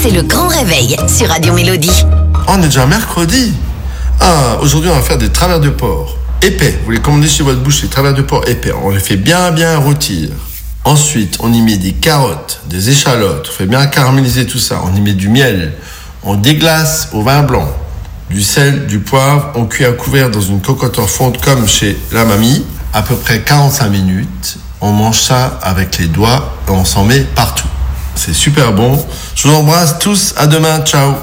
c'est le grand réveil sur Radio Mélodie. On est déjà mercredi. Ah, aujourd'hui, on va faire des travers de porc. Épais. Vous les commandez chez votre bouche, les travers de porc épais. On les fait bien, bien rôtir. Ensuite, on y met des carottes, des échalotes. On fait bien caraméliser tout ça. On y met du miel. On déglace au vin blanc. Du sel, du poivre. On cuit à couvert dans une cocotte en fonte comme chez la mamie. À peu près 45 minutes. On mange ça avec les doigts et on s'en met partout. C'est super bon. Je vous embrasse tous. À demain. Ciao.